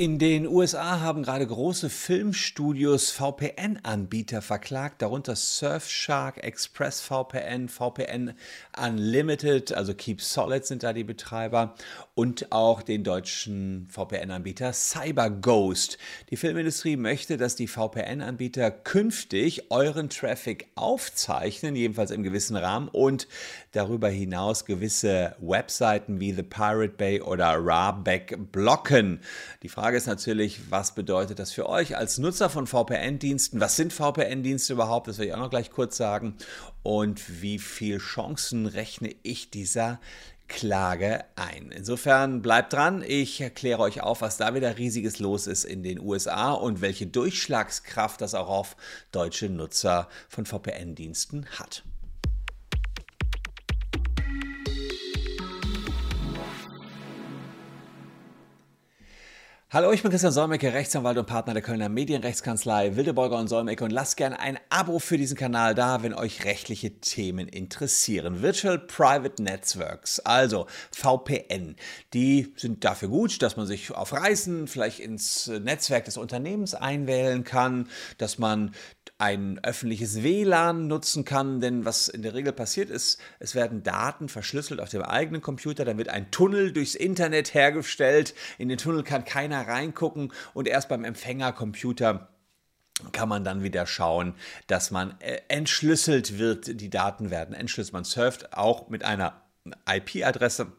In den USA haben gerade große Filmstudios VPN-Anbieter verklagt, darunter Surfshark, Express VPN, VPN Unlimited, also Keep Solid sind da die Betreiber und auch den deutschen VPN-Anbieter CyberGhost. Die Filmindustrie möchte, dass die VPN-Anbieter künftig euren Traffic aufzeichnen, jedenfalls im gewissen Rahmen und darüber hinaus gewisse Webseiten wie The Pirate Bay oder Rabeck blocken. Die Frage ist natürlich, was bedeutet das für euch als Nutzer von VPN-Diensten? Was sind VPN-Dienste überhaupt? Das werde ich auch noch gleich kurz sagen. Und wie viele Chancen rechne ich dieser Klage ein. Insofern bleibt dran, ich erkläre euch auf, was da wieder riesiges los ist in den USA und welche Durchschlagskraft das auch auf deutsche Nutzer von VPN-Diensten hat. Hallo, ich bin Christian Solmecke, Rechtsanwalt und Partner der Kölner Medienrechtskanzlei Wildeborger und Solmecke und lasst gerne ein Abo für diesen Kanal da, wenn euch rechtliche Themen interessieren. Virtual Private Networks, also VPN, die sind dafür gut, dass man sich auf Reisen vielleicht ins Netzwerk des Unternehmens einwählen kann, dass man ein öffentliches WLAN nutzen kann, denn was in der Regel passiert ist, es werden Daten verschlüsselt auf dem eigenen Computer, dann wird ein Tunnel durchs Internet hergestellt, in den Tunnel kann keiner reingucken und erst beim Empfängercomputer kann man dann wieder schauen, dass man äh, entschlüsselt wird, die Daten werden entschlüsselt. Man surft auch mit einer IP-Adresse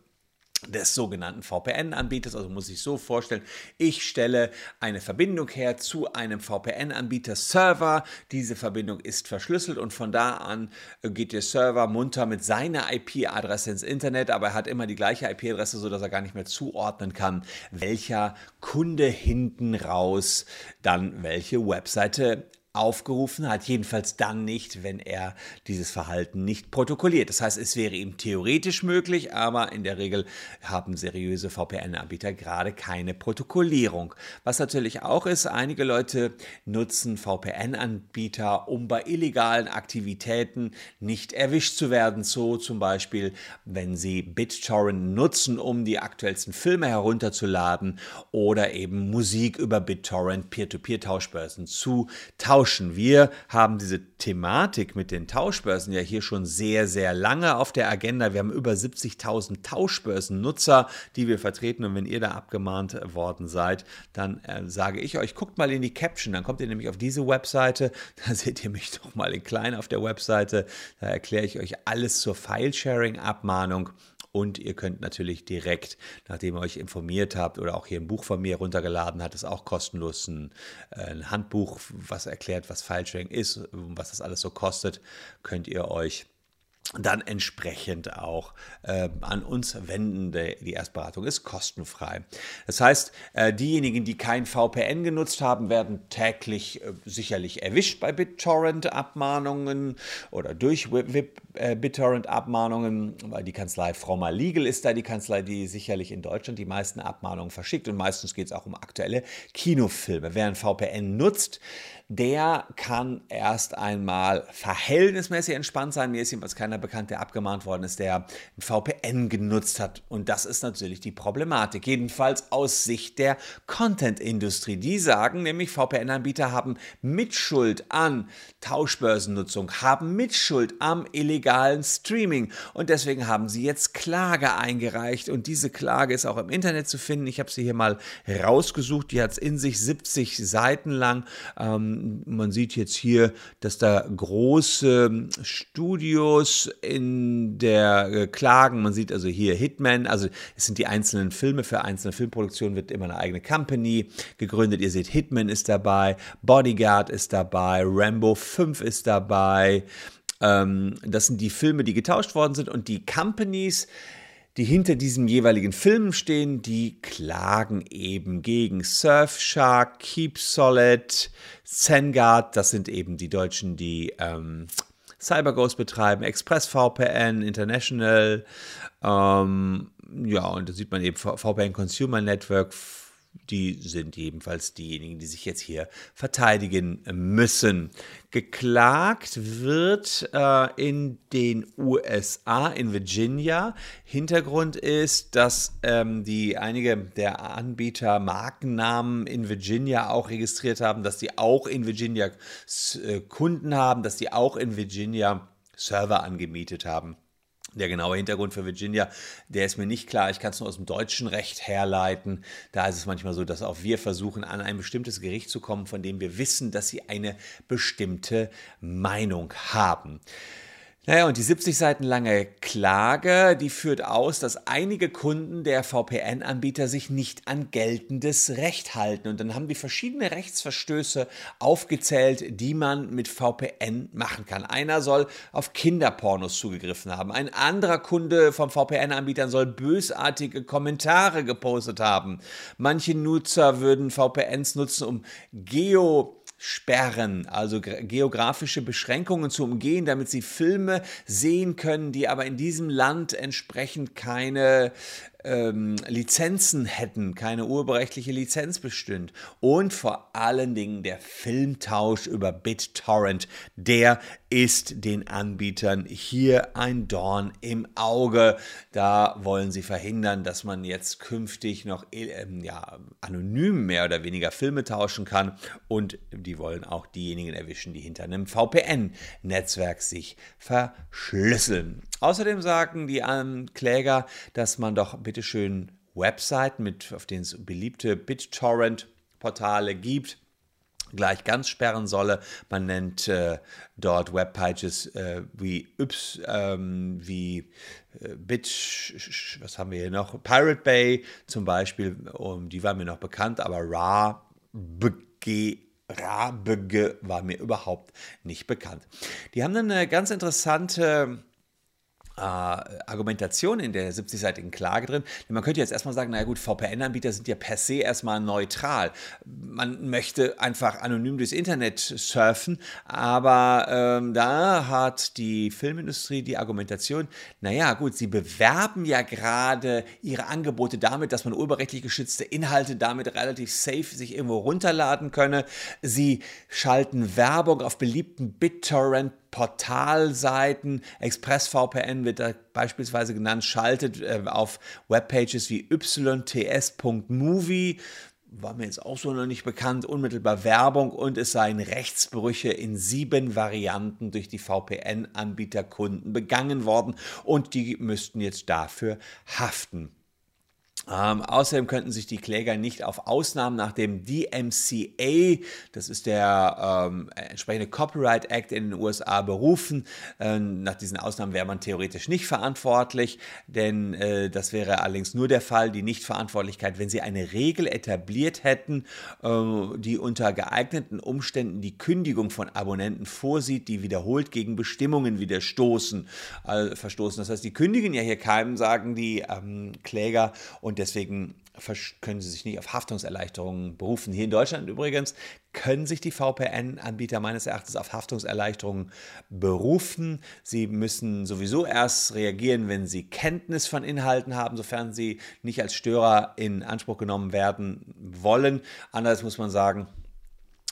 des sogenannten VPN-Anbieters. Also muss ich so vorstellen, ich stelle eine Verbindung her zu einem VPN-Anbieter-Server. Diese Verbindung ist verschlüsselt und von da an äh, geht der Server munter mit seiner IP-Adresse ins Internet, aber er hat immer die gleiche IP-Adresse, sodass er gar nicht mehr zuordnen kann, welcher Kunde hinten raus dann welche Webseite aufgerufen hat, jedenfalls dann nicht, wenn er dieses Verhalten nicht protokolliert. Das heißt, es wäre ihm theoretisch möglich, aber in der Regel haben seriöse VPN-Anbieter gerade keine Protokollierung. Was natürlich auch ist, einige Leute nutzen VPN-Anbieter, um bei illegalen Aktivitäten nicht erwischt zu werden. So zum Beispiel, wenn sie BitTorrent nutzen, um die aktuellsten Filme herunterzuladen oder eben Musik über BitTorrent Peer-to-Peer-Tauschbörsen zu tauschen tauschen. Wir haben diese Thematik mit den Tauschbörsen ja hier schon sehr, sehr lange auf der Agenda. Wir haben über 70.000 Tauschbörsennutzer, die wir vertreten. Und wenn ihr da abgemahnt worden seid, dann äh, sage ich euch, guckt mal in die Caption. Dann kommt ihr nämlich auf diese Webseite. Da seht ihr mich doch mal in klein auf der Webseite. Da erkläre ich euch alles zur File-Sharing-Abmahnung. Und ihr könnt natürlich direkt, nachdem ihr euch informiert habt oder auch hier ein Buch von mir runtergeladen habt, ist auch kostenlos ein, äh, ein Handbuch, was erklärt, was File-Sharing ist, was das alles so kostet, könnt ihr euch dann entsprechend auch äh, an uns wenden. Die Erstberatung ist kostenfrei. Das heißt, äh, diejenigen, die kein VPN genutzt haben, werden täglich äh, sicherlich erwischt bei BitTorrent-Abmahnungen oder durch äh, BitTorrent-Abmahnungen, weil die Kanzlei Frommer Legal ist da die Kanzlei, die sicherlich in Deutschland die meisten Abmahnungen verschickt und meistens geht es auch um aktuelle Kinofilme. Wer ein VPN nutzt, der kann erst einmal verhältnismäßig entspannt sein. Mir ist jedenfalls keiner bekannt, der abgemahnt worden ist, der ein VPN genutzt hat. Und das ist natürlich die Problematik. Jedenfalls aus Sicht der Content-Industrie. Die sagen nämlich, VPN-Anbieter haben Mitschuld an Tauschbörsennutzung, haben Mitschuld am illegalen Streaming. Und deswegen haben sie jetzt Klage eingereicht. Und diese Klage ist auch im Internet zu finden. Ich habe sie hier mal rausgesucht. Die hat es in sich 70 Seiten lang. Ähm, man sieht jetzt hier, dass da große Studios in der äh, Klagen, man sieht also hier Hitman, also es sind die einzelnen Filme, für einzelne Filmproduktionen wird immer eine eigene Company gegründet. Ihr seht, Hitman ist dabei, Bodyguard ist dabei, Rambo 5 ist dabei. Ähm, das sind die Filme, die getauscht worden sind und die Companies, die hinter diesem jeweiligen Film stehen, die klagen eben gegen Surfshark, Keep Solid, Zengard, das sind eben die Deutschen, die ähm, CyberGhost betreiben, ExpressVPN, International, ähm, ja, und da sieht man eben VPN Consumer Network, die sind jedenfalls diejenigen, die sich jetzt hier verteidigen müssen. Geklagt wird äh, in den USA, in Virginia. Hintergrund ist, dass ähm, die einige der Anbieter Markennamen in Virginia auch registriert haben, dass die auch in Virginia äh, Kunden haben, dass die auch in Virginia Server angemietet haben. Der genaue Hintergrund für Virginia, der ist mir nicht klar. Ich kann es nur aus dem deutschen Recht herleiten. Da ist es manchmal so, dass auch wir versuchen, an ein bestimmtes Gericht zu kommen, von dem wir wissen, dass sie eine bestimmte Meinung haben. Naja, und die 70 Seiten lange Klage, die führt aus, dass einige Kunden der VPN-Anbieter sich nicht an geltendes Recht halten. Und dann haben die verschiedene Rechtsverstöße aufgezählt, die man mit VPN machen kann. Einer soll auf Kinderpornos zugegriffen haben. Ein anderer Kunde vom VPN-Anbietern soll bösartige Kommentare gepostet haben. Manche Nutzer würden VPNs nutzen, um Geo Sperren, also geografische Beschränkungen zu umgehen, damit sie Filme sehen können, die aber in diesem Land entsprechend keine ähm, Lizenzen hätten, keine urheberrechtliche Lizenz bestünde. Und vor allen Dingen der Filmtausch über BitTorrent, der ist den Anbietern hier ein Dorn im Auge. Da wollen sie verhindern, dass man jetzt künftig noch äh, ja, anonym mehr oder weniger Filme tauschen kann. Und die wollen auch diejenigen erwischen, die hinter einem VPN-Netzwerk sich verschlüsseln. Außerdem sagen die Ankläger, dass man doch bitteschön Webseiten, mit, auf denen es beliebte BitTorrent-Portale gibt, gleich ganz sperren solle. Man nennt äh, dort Webpages äh, wie Yps, ähm, wie äh, Bit, was haben wir hier noch? Pirate Bay zum Beispiel, um, die war mir noch bekannt, aber Ra, BG, Rabege war mir überhaupt nicht bekannt. Die haben eine ganz interessante äh, Argumentation in der 70-seitigen Klage drin. Denn man könnte jetzt erstmal sagen, naja gut, VPN-Anbieter sind ja per se erstmal neutral. Man möchte einfach anonym durchs Internet surfen, aber ähm, da hat die Filmindustrie die Argumentation, naja gut, sie bewerben ja gerade ihre Angebote damit, dass man urheberrechtlich geschützte Inhalte damit relativ safe sich irgendwo runterladen könne. Sie schalten Werbung auf beliebten BitTorrent Portalseiten, ExpressVPN wird da beispielsweise genannt, schaltet äh, auf Webpages wie yts.movie, war mir jetzt auch so noch nicht bekannt, unmittelbar Werbung und es seien Rechtsbrüche in sieben Varianten durch die VPN-Anbieterkunden begangen worden. Und die müssten jetzt dafür haften. Ähm, außerdem könnten sich die Kläger nicht auf Ausnahmen nach dem DMCA, das ist der ähm, entsprechende Copyright Act in den USA, berufen. Ähm, nach diesen Ausnahmen wäre man theoretisch nicht verantwortlich, denn äh, das wäre allerdings nur der Fall, die Nichtverantwortlichkeit, wenn sie eine Regel etabliert hätten, äh, die unter geeigneten Umständen die Kündigung von Abonnenten vorsieht, die wiederholt gegen Bestimmungen widerstoßen, äh, verstoßen. Das heißt, die kündigen ja hier keinem, sagen die ähm, Kläger und deswegen können sie sich nicht auf Haftungserleichterungen berufen. Hier in Deutschland übrigens können sich die VPN-Anbieter meines Erachtens auf Haftungserleichterungen berufen. Sie müssen sowieso erst reagieren, wenn sie Kenntnis von Inhalten haben, sofern sie nicht als Störer in Anspruch genommen werden wollen. Andererseits muss man sagen,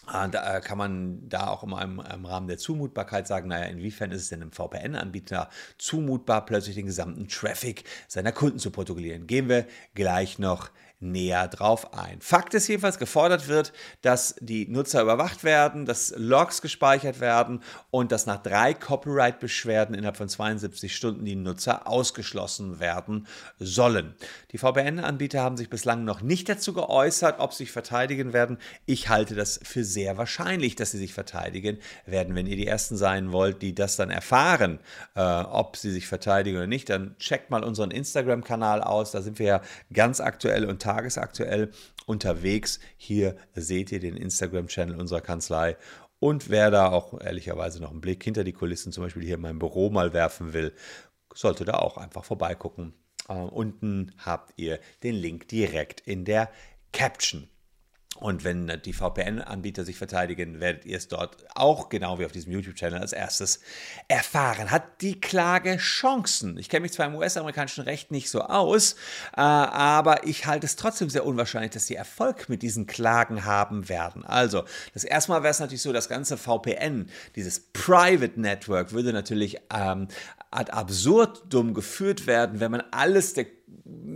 da äh, kann man da auch immer im, im, Rahmen der Zumutbarkeit sagen, naja, inwiefern ist es denn einem VPN-Anbieter zumutbar, plötzlich den gesamten Traffic seiner Kunden zu protokollieren? Gehen wir gleich noch näher drauf ein. Fakt ist jedenfalls, gefordert wird, dass die Nutzer überwacht werden, dass Logs gespeichert werden und dass nach drei Copyright-Beschwerden innerhalb von 72 Stunden die Nutzer ausgeschlossen werden sollen. Die VPN-Anbieter haben sich bislang noch nicht dazu geäußert, ob sie sich verteidigen werden. Ich halte das für sehr wahrscheinlich, dass sie sich verteidigen werden. Wenn ihr die Ersten sein wollt, die das dann erfahren, äh, ob sie sich verteidigen oder nicht, dann checkt mal unseren Instagram-Kanal aus. Da sind wir ja ganz aktuell und tagesaktuell unterwegs. Hier seht ihr den Instagram-Channel unserer Kanzlei. Und wer da auch ehrlicherweise noch einen Blick hinter die Kulissen, zum Beispiel hier in meinem Büro mal werfen will, sollte da auch einfach vorbeigucken. Uh, unten habt ihr den Link direkt in der Caption. Und wenn die VPN-Anbieter sich verteidigen, werdet ihr es dort auch, genau wie auf diesem YouTube-Channel, als erstes erfahren. Hat die Klage Chancen? Ich kenne mich zwar im US-amerikanischen Recht nicht so aus, äh, aber ich halte es trotzdem sehr unwahrscheinlich, dass sie Erfolg mit diesen Klagen haben werden. Also, das erste Mal wäre es natürlich so, das ganze VPN, dieses Private Network, würde natürlich ähm, ad absurdum geführt werden, wenn man alles der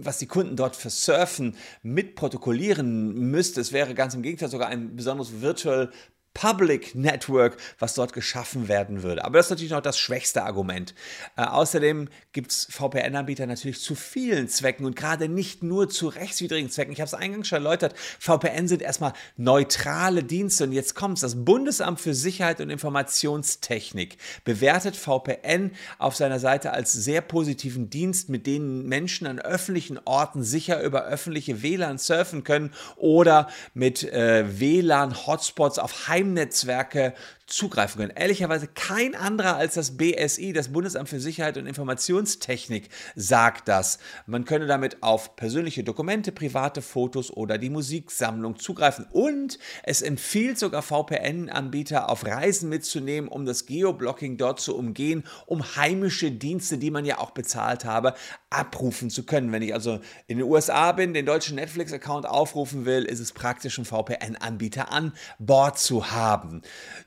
was die Kunden dort versurfen, mitprotokollieren müsste. Es wäre ganz im Gegenteil sogar ein besonderes Virtual Public Network, was dort geschaffen werden würde. Aber das ist natürlich noch das schwächste Argument. Äh, außerdem gibt es VPN-Anbieter natürlich zu vielen Zwecken und gerade nicht nur zu rechtswidrigen Zwecken. Ich habe es eingangs schon erläutert, VPN sind erstmal neutrale Dienste und jetzt kommt es. Das Bundesamt für Sicherheit und Informationstechnik bewertet VPN auf seiner Seite als sehr positiven Dienst, mit denen Menschen an öffentlichen Orten sicher über öffentliche WLAN surfen können oder mit äh, WLAN-Hotspots auf High Heimnetzwerke zugreifen können. Ehrlicherweise kein anderer als das BSI, das Bundesamt für Sicherheit und Informationstechnik, sagt das. Man könne damit auf persönliche Dokumente, private Fotos oder die Musiksammlung zugreifen. Und es empfiehlt sogar VPN-Anbieter auf Reisen mitzunehmen, um das Geoblocking dort zu umgehen, um heimische Dienste, die man ja auch bezahlt habe, abrufen zu können. Wenn ich also in den USA bin, den deutschen Netflix-Account aufrufen will, ist es praktisch, einen VPN-Anbieter an Bord zu haben.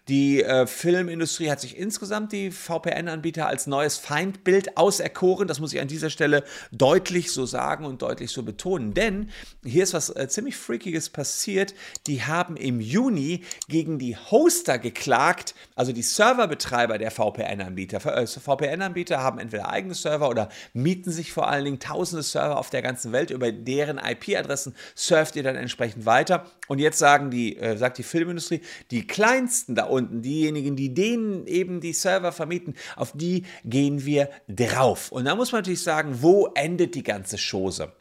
Die äh, Filmindustrie hat sich insgesamt die VPN-Anbieter als neues Feindbild auserkoren. Das muss ich an dieser Stelle deutlich so sagen und deutlich so betonen. Denn hier ist was äh, ziemlich Freakiges passiert. Die haben im Juni gegen die Hoster geklagt, also die Serverbetreiber der VPN-Anbieter. Äh, VPN-Anbieter haben entweder eigene Server oder mieten sich vor allen Dingen tausende Server auf der ganzen Welt. Über deren IP-Adressen surft ihr dann entsprechend weiter. Und jetzt sagen die, äh, sagt die Filmindustrie, die kleinsten da unten, diejenigen, die denen eben die Server vermieten, auf die gehen wir drauf. Und da muss man natürlich sagen, wo endet die ganze Chose?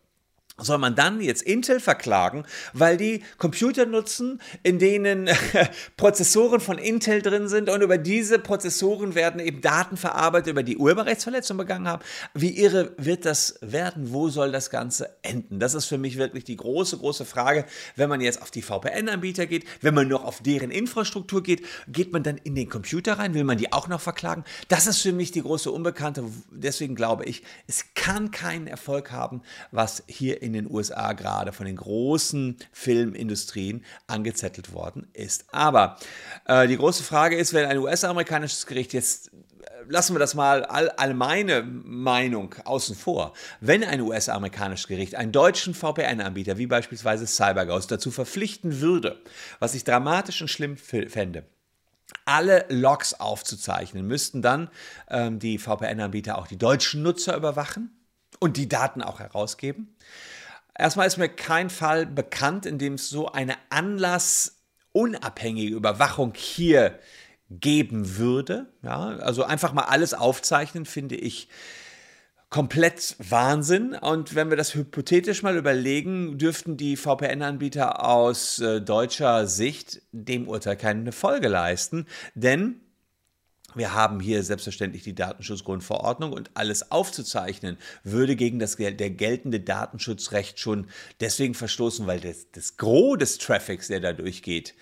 Soll man dann jetzt Intel verklagen, weil die Computer nutzen, in denen Prozessoren von Intel drin sind und über diese Prozessoren werden eben Daten verarbeitet, über die Urheberrechtsverletzungen begangen haben. Wie irre wird das werden? Wo soll das Ganze enden? Das ist für mich wirklich die große, große Frage. Wenn man jetzt auf die VPN-Anbieter geht, wenn man noch auf deren Infrastruktur geht, geht man dann in den Computer rein? Will man die auch noch verklagen? Das ist für mich die große Unbekannte. Deswegen glaube ich, es kann keinen Erfolg haben, was hier in den USA gerade von den großen Filmindustrien angezettelt worden ist. Aber äh, die große Frage ist, wenn ein US-amerikanisches Gericht jetzt äh, lassen wir das mal all, meine Meinung außen vor. Wenn ein US-amerikanisches Gericht einen deutschen VPN-Anbieter wie beispielsweise CyberGhost dazu verpflichten würde, was ich dramatisch und schlimm fände, alle Logs aufzuzeichnen, müssten dann ähm, die VPN-Anbieter auch die deutschen Nutzer überwachen und die Daten auch herausgeben. Erstmal ist mir kein Fall bekannt, in dem es so eine anlassunabhängige Überwachung hier geben würde. Ja, also einfach mal alles aufzeichnen, finde ich komplett Wahnsinn. Und wenn wir das hypothetisch mal überlegen, dürften die VPN-Anbieter aus äh, deutscher Sicht dem Urteil keine Folge leisten. Denn wir haben hier selbstverständlich die Datenschutzgrundverordnung und alles aufzuzeichnen würde gegen das der geltende Datenschutzrecht schon deswegen verstoßen, weil das, das Gros des Traffics, der da durchgeht,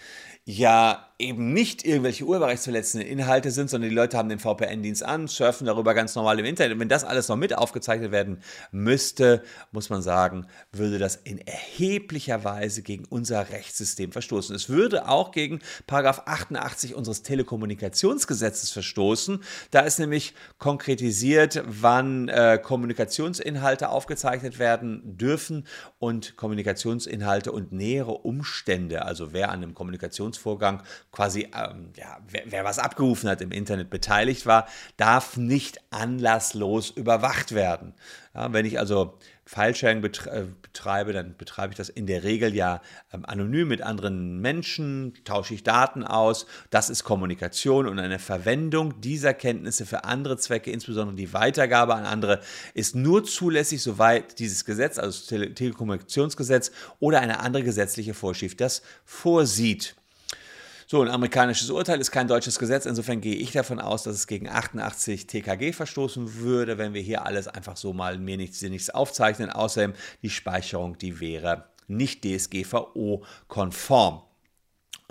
ja eben nicht irgendwelche urheberrechtsverletzenden Inhalte sind, sondern die Leute haben den VPN-Dienst an, surfen darüber ganz normal im Internet. Und wenn das alles noch mit aufgezeichnet werden müsste, muss man sagen, würde das in erheblicher Weise gegen unser Rechtssystem verstoßen. Es würde auch gegen Paragraph 88 unseres Telekommunikationsgesetzes verstoßen. Da ist nämlich konkretisiert, wann äh, Kommunikationsinhalte aufgezeichnet werden dürfen und Kommunikationsinhalte und nähere Umstände, also wer an einem Kommunikations Transaktionsvorgang quasi, ähm, ja, wer, wer was abgerufen hat im Internet beteiligt war, darf nicht anlasslos überwacht werden. Ja, wenn ich also Filesharing äh, betreibe, dann betreibe ich das in der Regel ja ähm, anonym mit anderen Menschen, tausche ich Daten aus. Das ist Kommunikation und eine Verwendung dieser Kenntnisse für andere Zwecke, insbesondere die Weitergabe an andere, ist nur zulässig, soweit dieses Gesetz, also das Tele Telekommunikationsgesetz oder eine andere gesetzliche Vorschrift das vorsieht. So, ein amerikanisches Urteil ist kein deutsches Gesetz. Insofern gehe ich davon aus, dass es gegen 88 TKG verstoßen würde, wenn wir hier alles einfach so mal mir nichts, nichts aufzeichnen. Außerdem die Speicherung, die wäre nicht DSGVO-konform.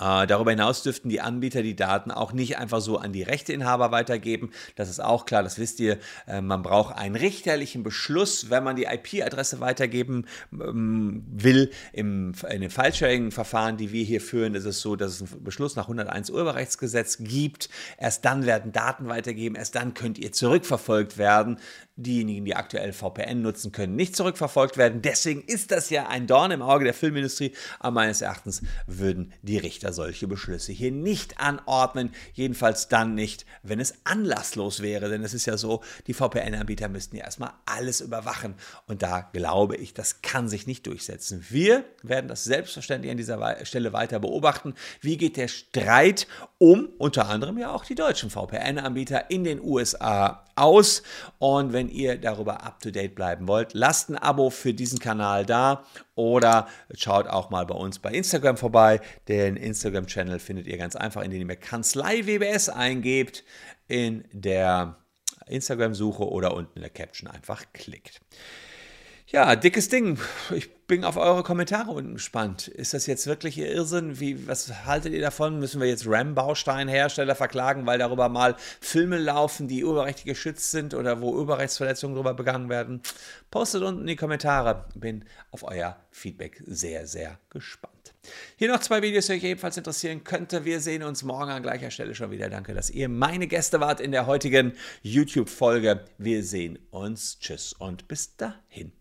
Äh, darüber hinaus dürften die Anbieter die Daten auch nicht einfach so an die Rechteinhaber weitergeben. Das ist auch klar, das wisst ihr. Äh, man braucht einen richterlichen Beschluss, wenn man die IP-Adresse weitergeben ähm, will. In den File-Sharing-Verfahren, die wir hier führen, ist es so, dass es einen Beschluss nach 101 Urheberrechtsgesetz gibt. Erst dann werden Daten weitergeben, erst dann könnt ihr zurückverfolgt werden diejenigen, die aktuell VPN nutzen, können nicht zurückverfolgt werden. Deswegen ist das ja ein Dorn im Auge der Filmindustrie. Aber meines Erachtens würden die Richter solche Beschlüsse hier nicht anordnen. Jedenfalls dann nicht, wenn es anlasslos wäre. Denn es ist ja so, die VPN-Anbieter müssten ja erstmal alles überwachen. Und da glaube ich, das kann sich nicht durchsetzen. Wir werden das selbstverständlich an dieser Stelle weiter beobachten. Wie geht der Streit um unter anderem ja auch die deutschen VPN-Anbieter in den USA aus? Und wenn ihr darüber up-to-date bleiben wollt, lasst ein Abo für diesen Kanal da oder schaut auch mal bei uns bei Instagram vorbei. Den Instagram-Channel findet ihr ganz einfach, indem ihr Kanzlei WBS eingebt in der Instagram-Suche oder unten in der Caption einfach klickt. Ja, dickes Ding. Ich bin auf eure Kommentare unten gespannt. Ist das jetzt wirklich Irrsinn? Wie, was haltet ihr davon? Müssen wir jetzt RAM-Bausteinhersteller verklagen, weil darüber mal Filme laufen, die urheberrechtlich geschützt sind oder wo Urheberrechtsverletzungen darüber begangen werden? Postet unten in die Kommentare. Bin auf euer Feedback sehr, sehr gespannt. Hier noch zwei Videos, die euch ebenfalls interessieren könnte. Wir sehen uns morgen an gleicher Stelle schon wieder. Danke, dass ihr meine Gäste wart in der heutigen YouTube-Folge. Wir sehen uns. Tschüss und bis dahin.